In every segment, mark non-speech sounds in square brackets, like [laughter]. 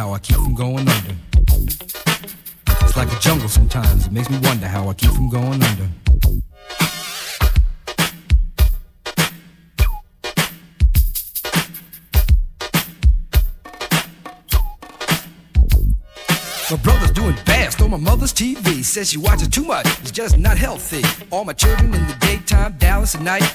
how I keep from going under. It's like a jungle sometimes. It makes me wonder how I keep from going under. My brother's doing fast on my mother's TV. Says she watches too much, it's just not healthy. All my children in the daytime, Dallas at night.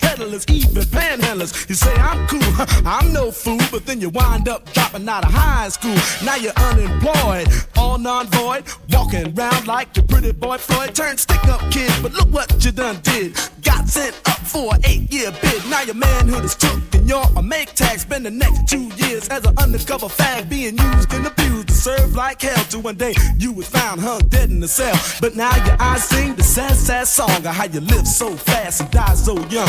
peddlers, even panhandlers. You say I'm cool, I'm no fool, but then you wind up dropping out of high school. Now you're unemployed, all non-void, walking around like your pretty boy Floyd. Turned stick-up kid, but look what you done did. Got sent up for an eight-year bid. Now your manhood is took and you're a Maytag. Spend the next two years as an undercover fag, being used and abused to serve like hell. To one day you was found hung dead in the cell. But now your eyes sing the sad, sad song of how you live so fast and die so young.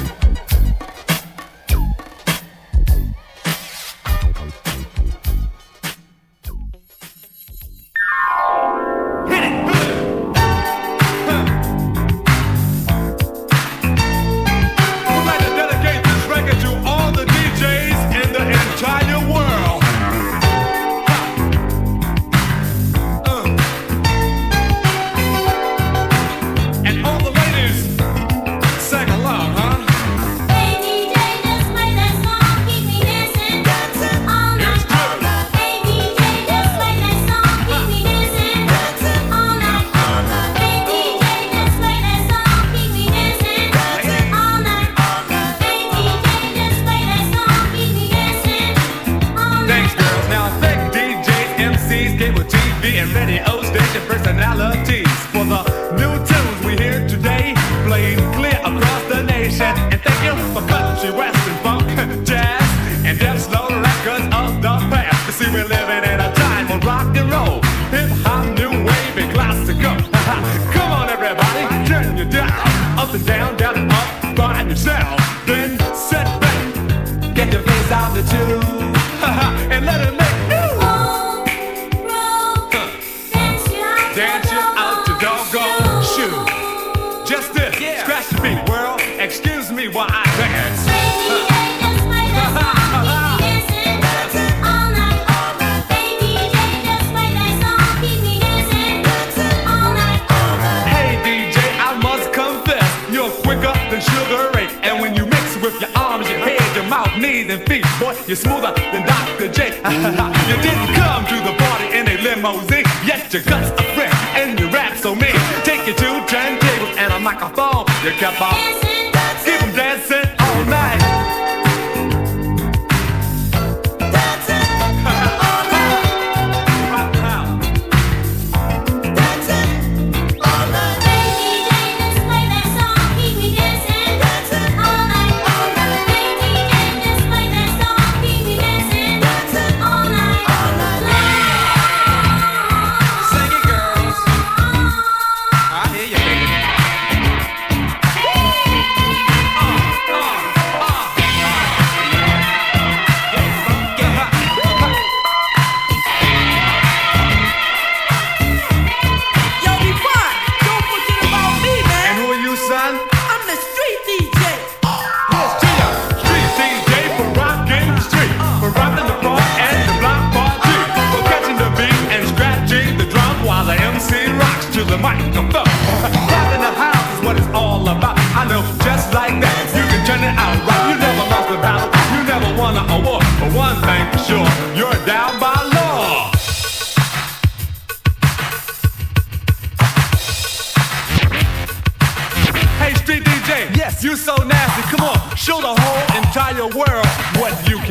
up and down, down and up, find yourself, then sit back, get your face out the tube, boy, you're smoother than Dr. J. [laughs] you didn't come to the party in a limousine, yet your guts are fresh and your rap so mean. Take you to turntables and a microphone. You kept on,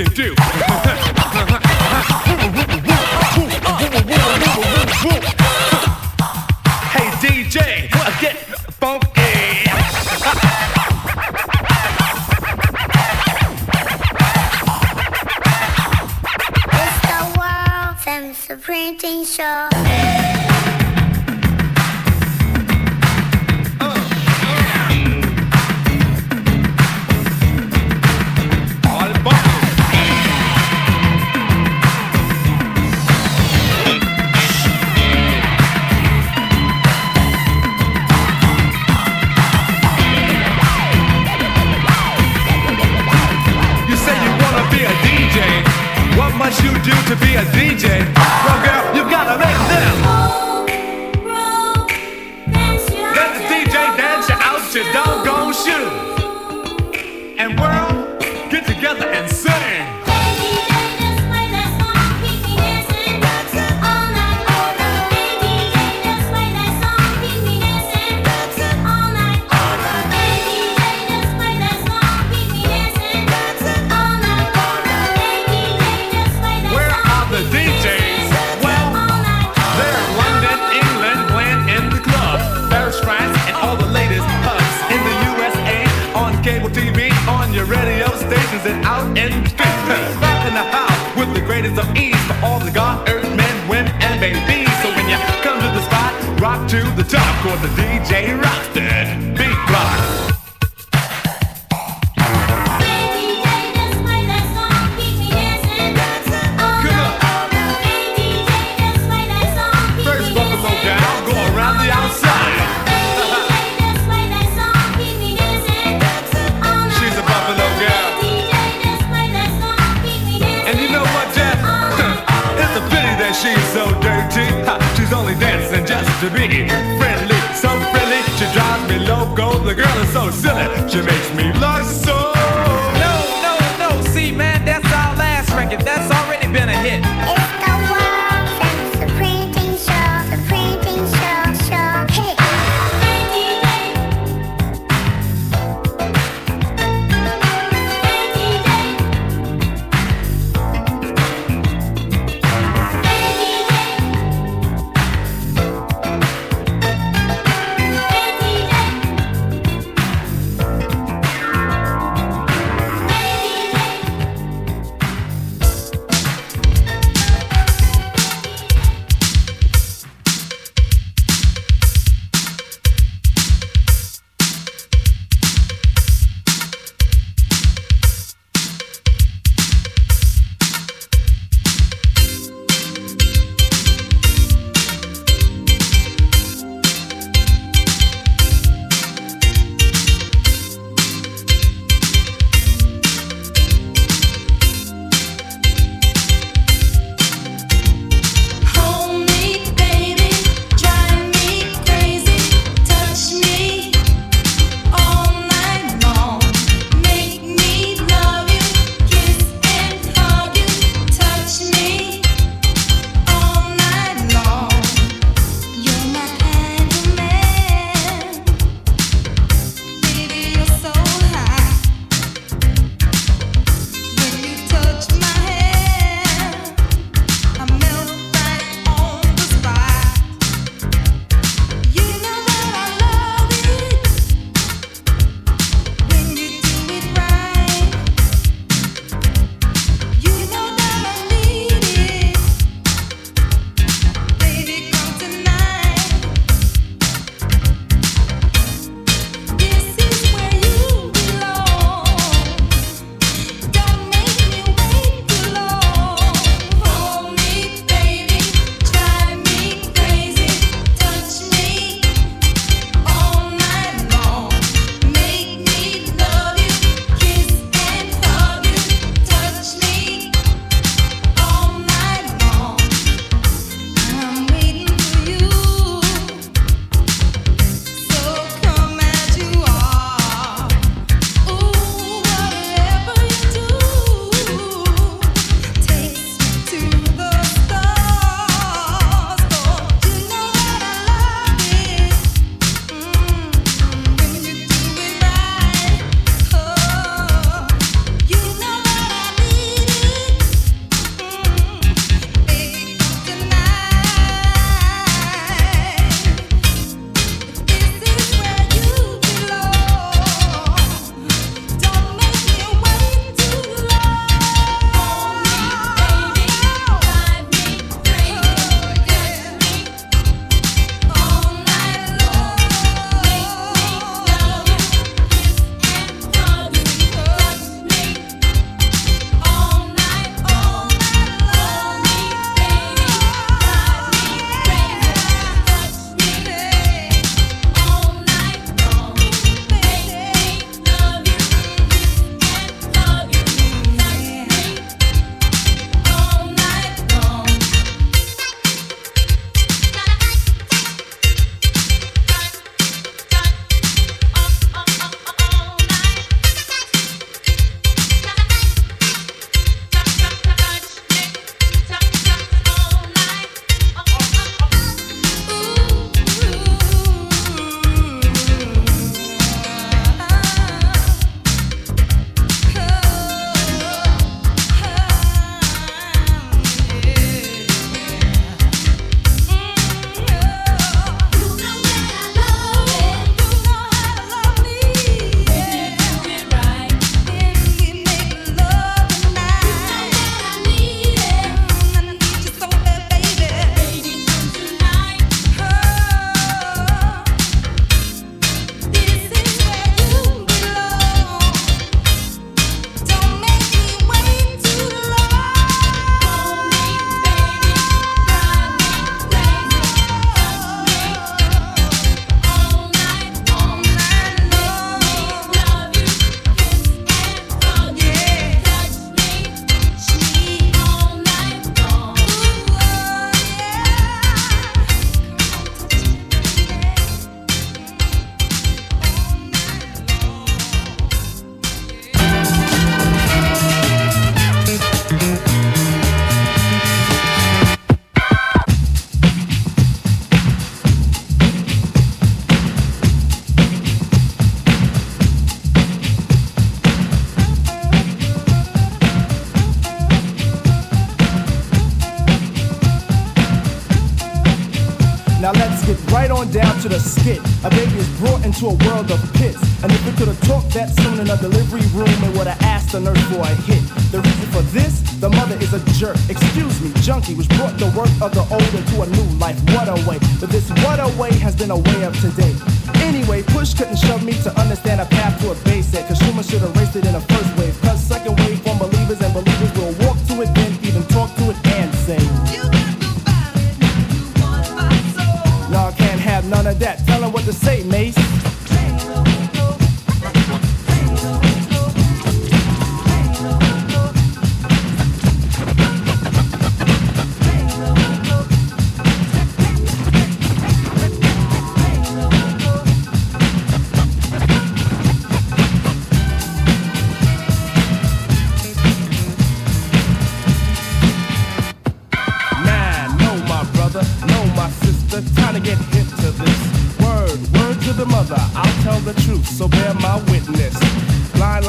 can do.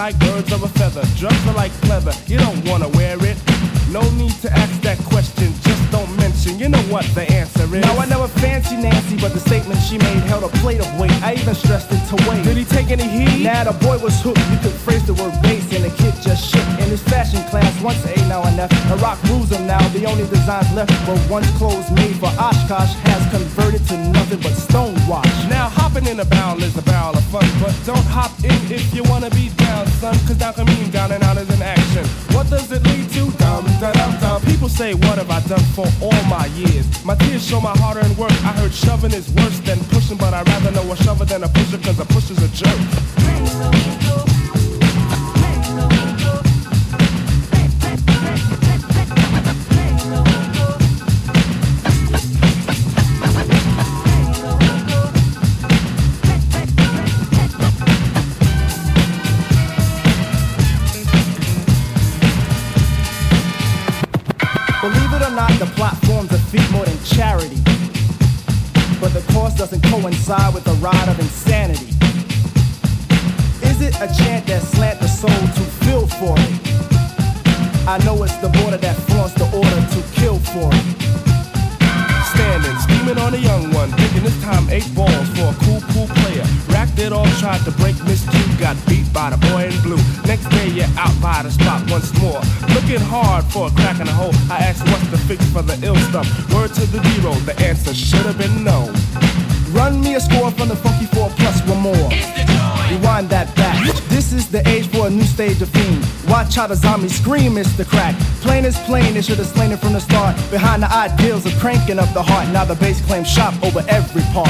Like birds of a feather, drugs are like pleather. You don't wanna wear it. No need to ask that question, just don't mention. You know what the answer is. Now I never fancy Nancy, but the statement she made held a plate of weight. I even stressed it to weight. Did he take any heed? Nah, the boy was hooked. You could phrase the word bass, and the kid just shook. In his fashion class, once A now and F. The rock rules him now. The only designs left were once clothes made for Oshkosh has converted to nothing but stonewash. Now hopping in a barrel is a barrel of fun, but don't hop in if you wanna be down, son. Cause down can mean down and out is an action. What does it lead to? Dum dum dum. People say, what have I done for all my years? My tears show my hard-earned work. I heard shoving is worse than pushing, but I'd rather know a shover than a pusher, cause a pusher's a jerk. Not, the plot forms a feat more than charity. But the course doesn't coincide with the ride of insanity. Is it a chant that slant the soul to feel for it? I know it's the border that flaunts the order to kill for it. Standing, scheming on a young one, thinking this time eight balls for a cool, cool player. Racked it all, tried to break Miss Two, got beat by the boy in blue. Next day you're out by the spot once more. Looking hard for a crack in the hole. I asked what's the fix for the ill stuff. Word to the zero, the answer should have been no. Run me a score from the funky four plus one more. Rewind that back. This is the age for a new stage of fiend. Watch how the zombies scream, it's the crack. Plain is plain, they should have slain it from the start. Behind the ideals of cranking up the heart. Now the bass claims shop over every part.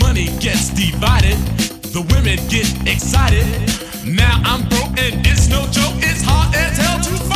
money gets divided, the women get excited. Now I'm broke and it's no joke, it's hard as hell to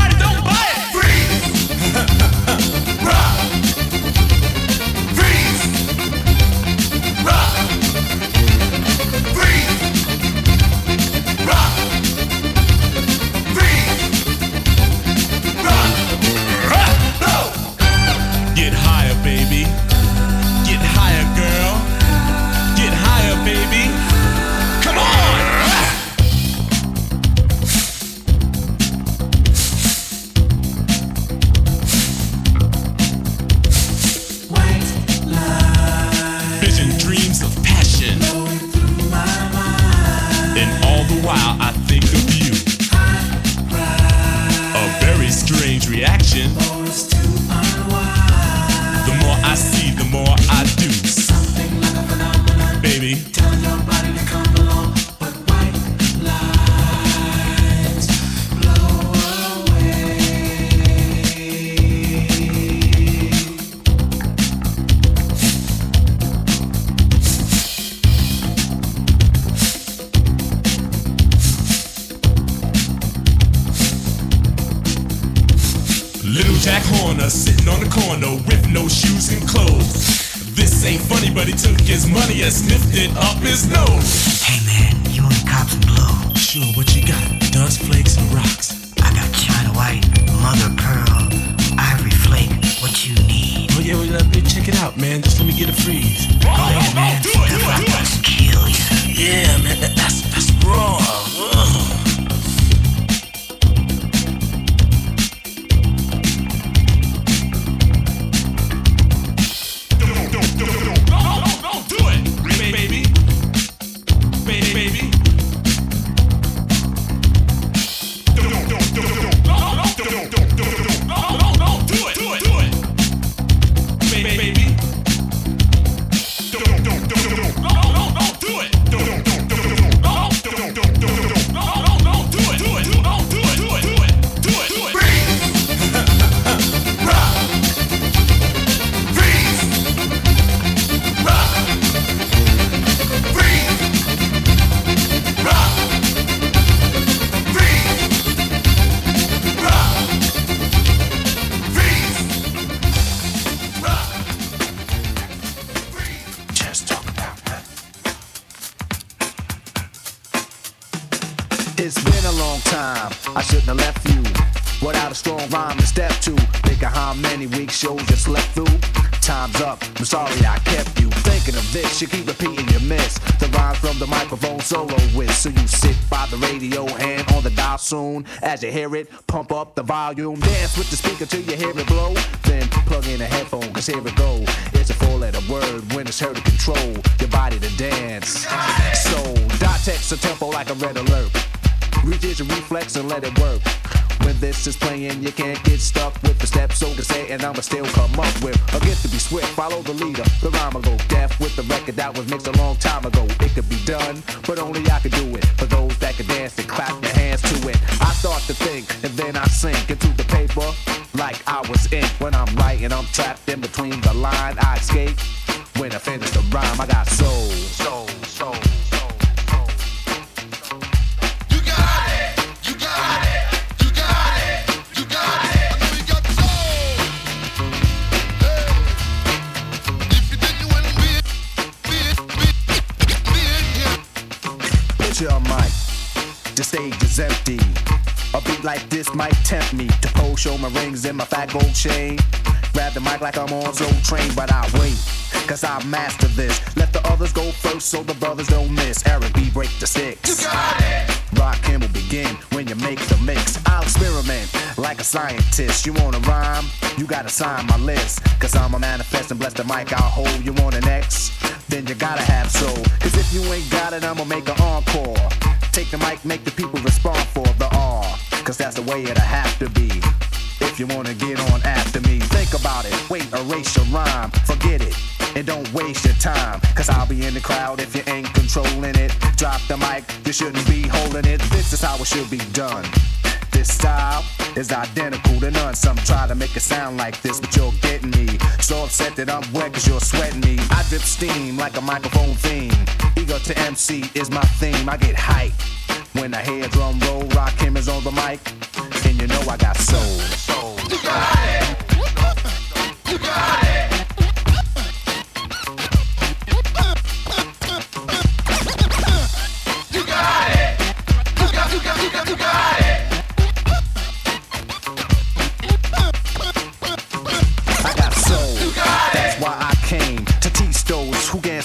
volume. Dance with the speaker till you hear it blow. Then plug in a headphone, cause here it go. It's a four letter word when it's heard to control your body to dance. So, dot text a tempo like a red alert. Reach your reflex and let it work. When this is playing, you can't get stuck with the steps, so to say, and I'ma still come up with a gift to be swift. Follow the leader, the rhyme will go deaf with the record that was mixed a long time ago. Might tempt me to pose, show my rings and my fat gold chain. Grab the mic like I'm on Soul Train, but I wait, cause I master this. Let the others go first so the brothers don't miss. Eric B, break the sticks. You got it! Rakim will begin when you make the mix. I'll experiment like a scientist. You wanna rhyme? You gotta sign my list. Cause I'm a manifest and bless the mic I'll hold. You want an X? Then you gotta have soul. Cause if you ain't got it, I'ma make an encore. Take the mic, make the people respond for the. Cause that's the way it'll have to be. If you wanna get on after me, think about it. Wait, erase your rhyme, forget it. And don't waste your time, cause I'll be in the crowd if you ain't controlling it. Drop the mic, you shouldn't be holding it. This is how it should be done. This style is identical to none. Some try to make it sound like this, but you're getting me. So upset that I'm wet cause you're sweating me. I drip steam like a microphone theme. Ego to MC is my theme. I get hype when I hear drum roll. Rakim is on the mic, and you know I got soul. soul. You got it. You got it. You got it. You got, you got, you got, you got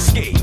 Skate.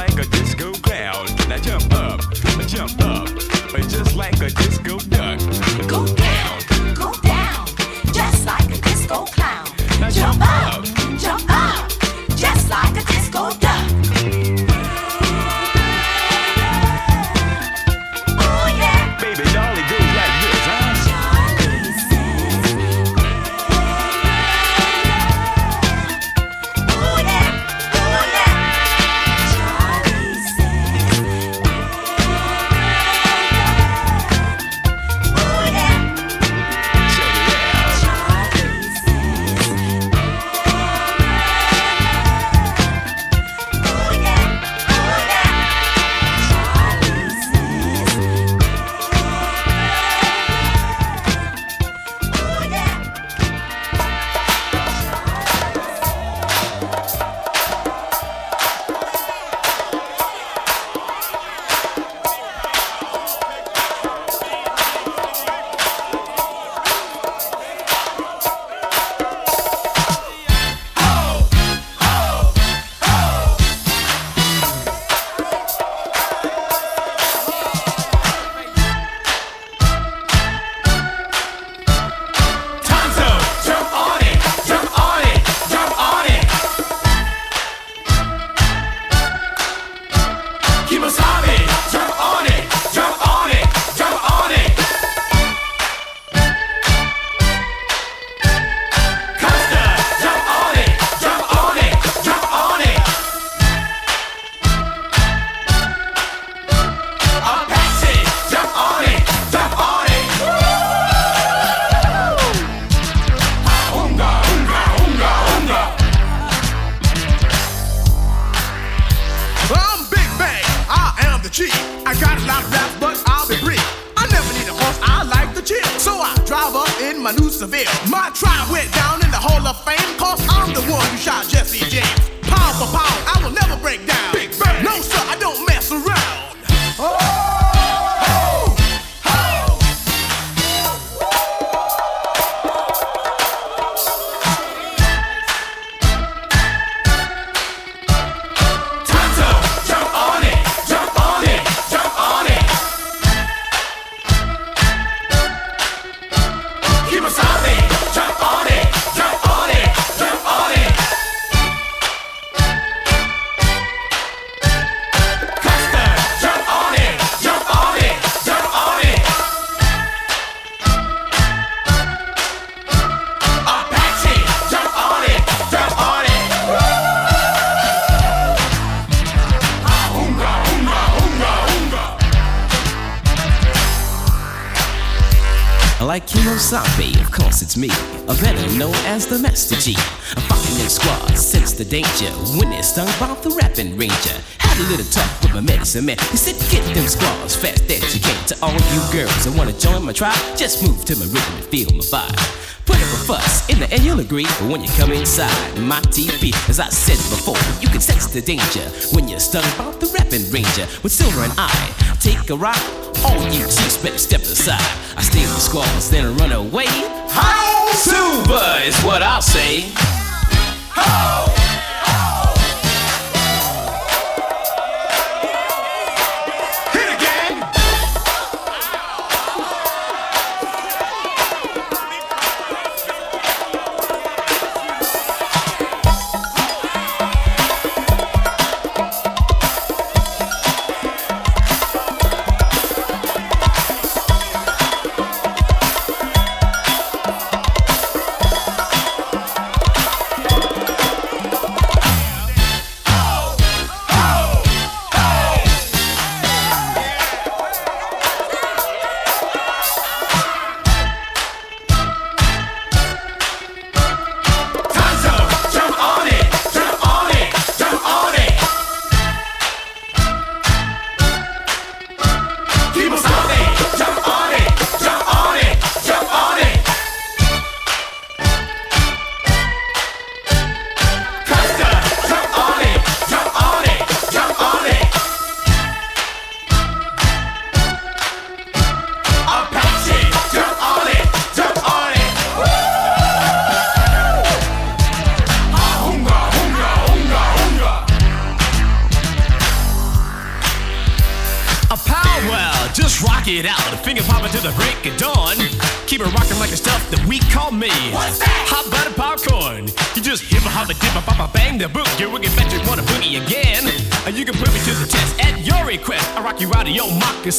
like a disco clown. Jump up, jump up, just like a disco duck. Seville. My tribe went down the G. I'm fucking in squad, sense the danger when they're stung by the rapping ranger. Had a little talk with my medicine man. He said, Get them squads fast as you can. To all you girls that wanna join my tribe, just move to my rhythm and feel my vibe. Put up a fuss in the end, you'll agree. But when you come inside my TV, as I said before, you can sense the danger when you're stung by the rapping ranger with silver and I. Take a ride, all you chicks better step aside. I steal the squads, then run away. How silver is what I'll say. Hit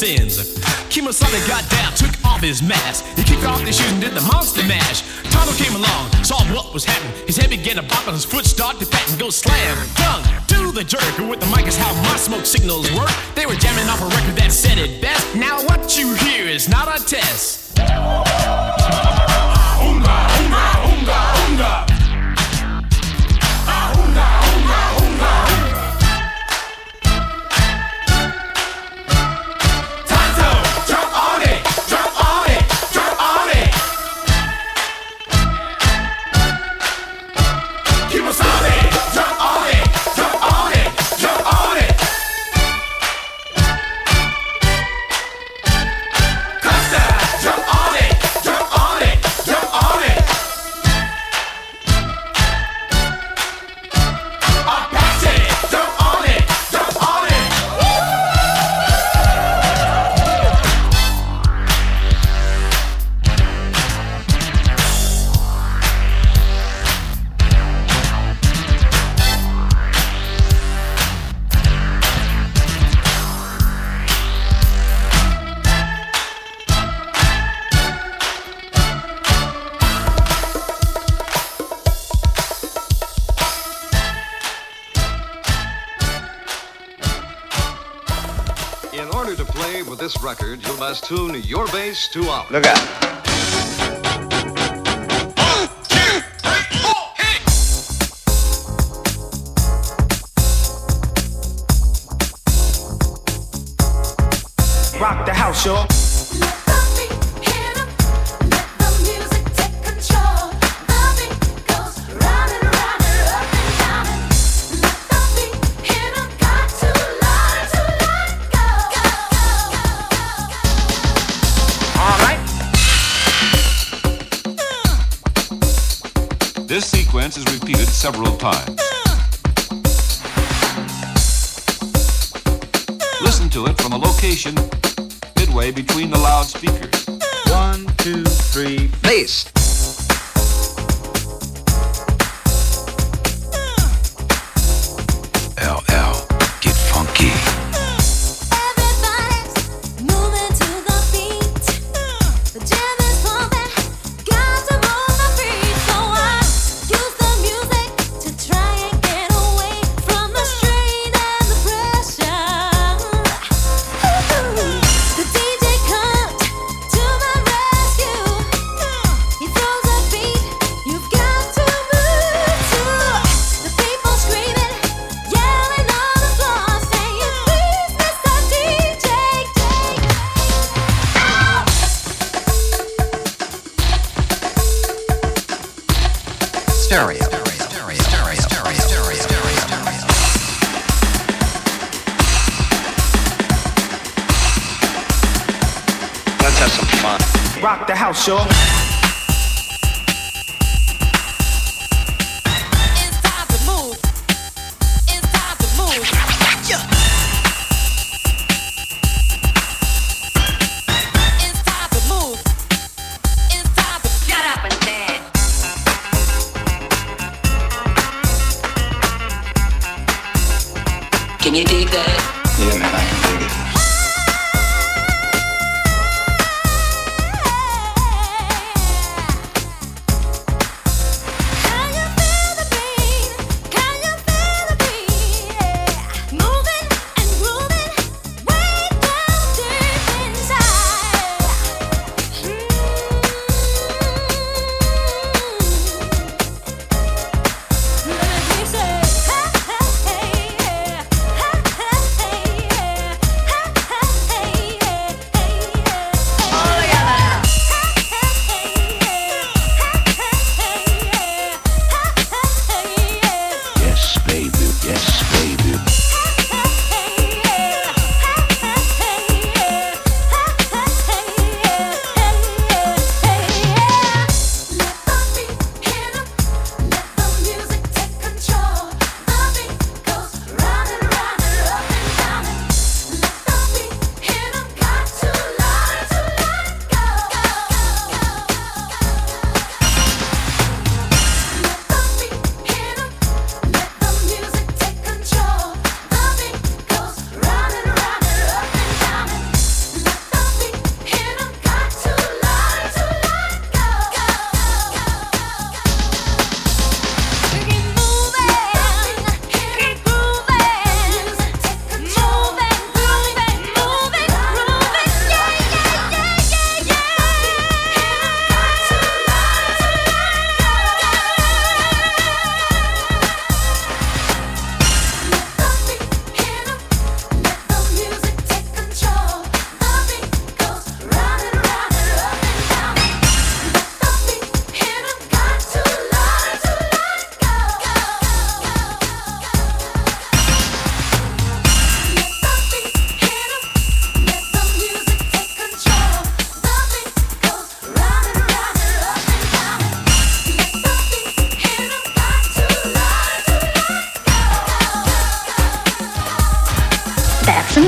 sins. tune your bass to ours. Look out. to it from a location midway between the loudspeakers. One, two, three, face.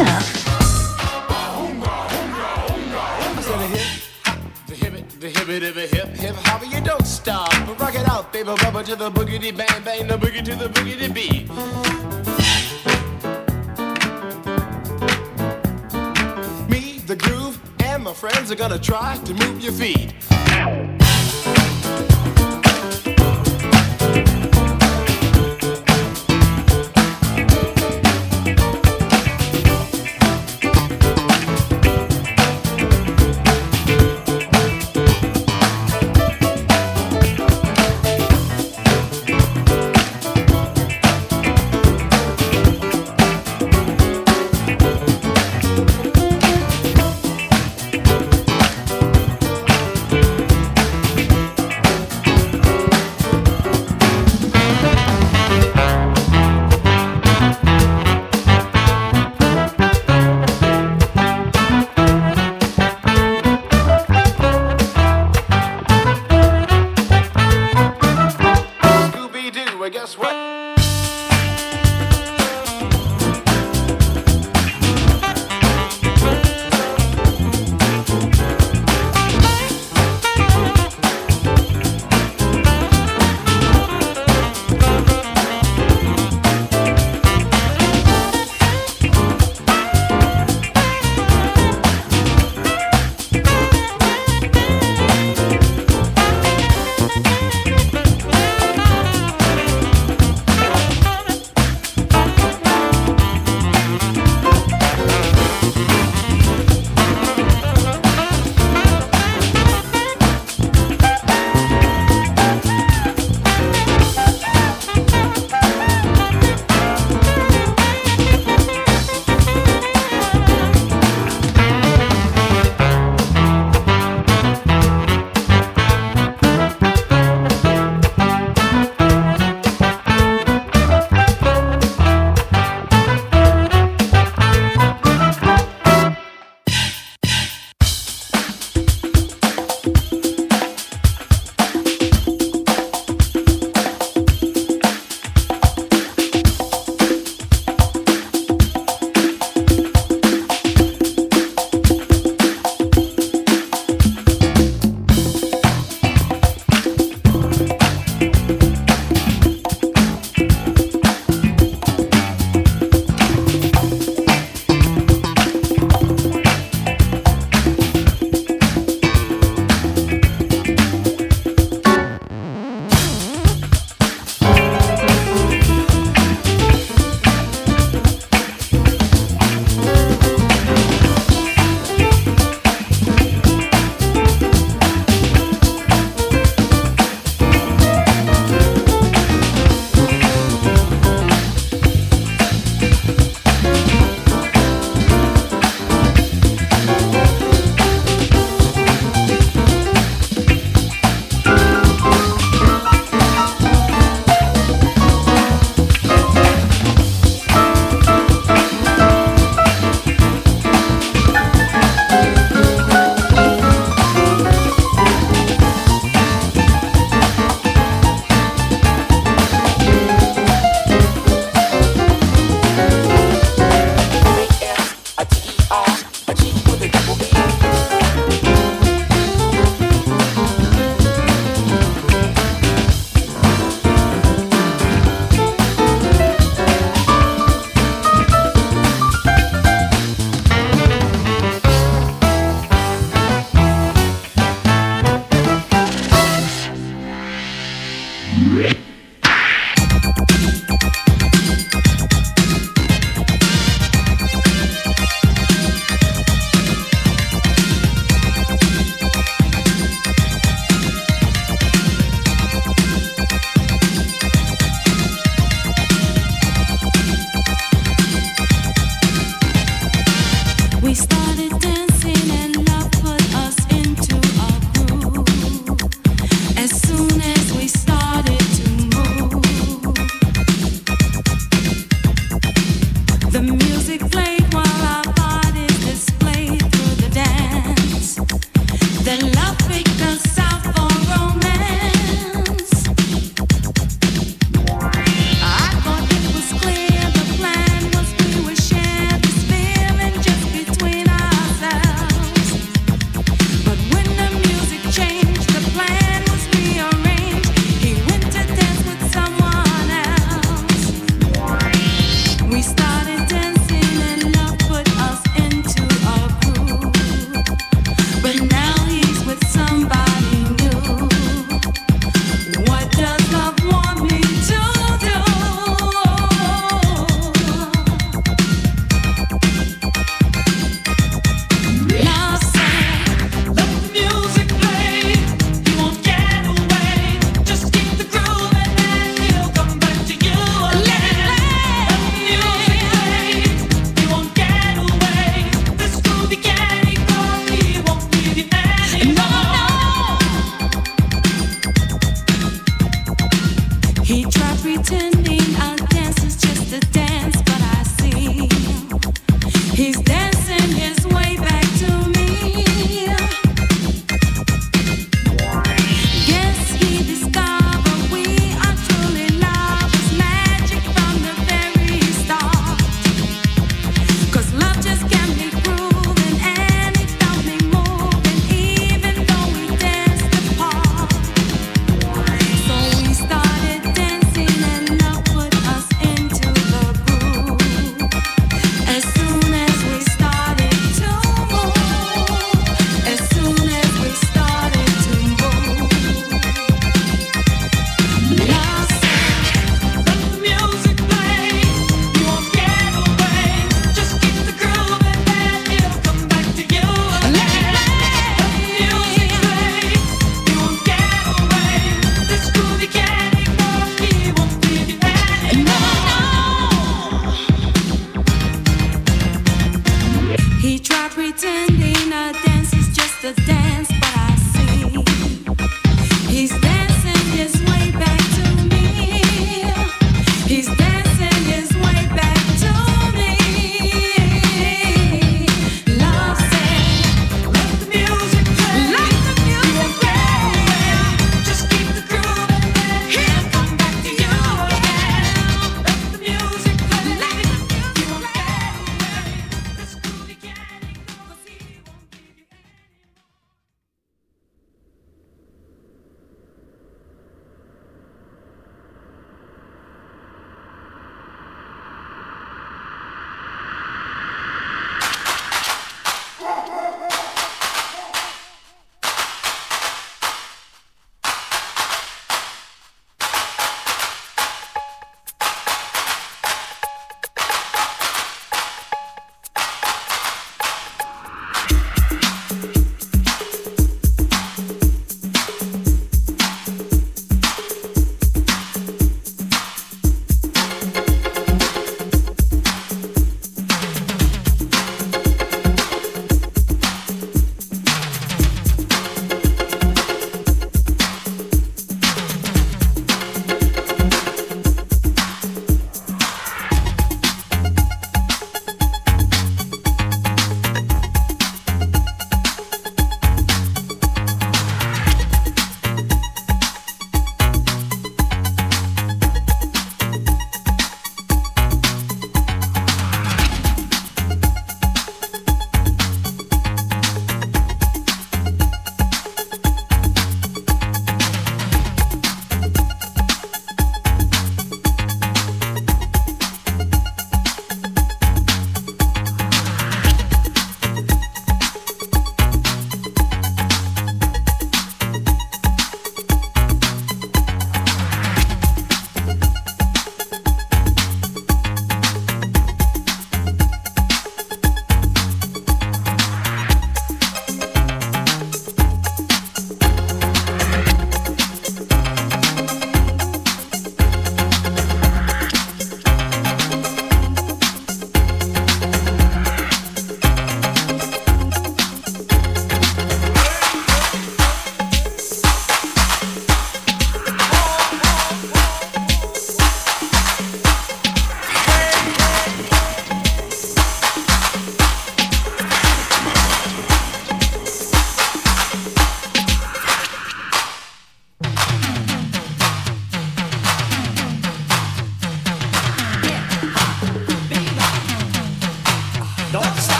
enough. Hip it of a hip hip hop, you don't stop. Rock it out, baby, rubber to the boogity bang bang, the boogie to the boogity beat. Me, the groove, and my friends are gonna try to move your feet.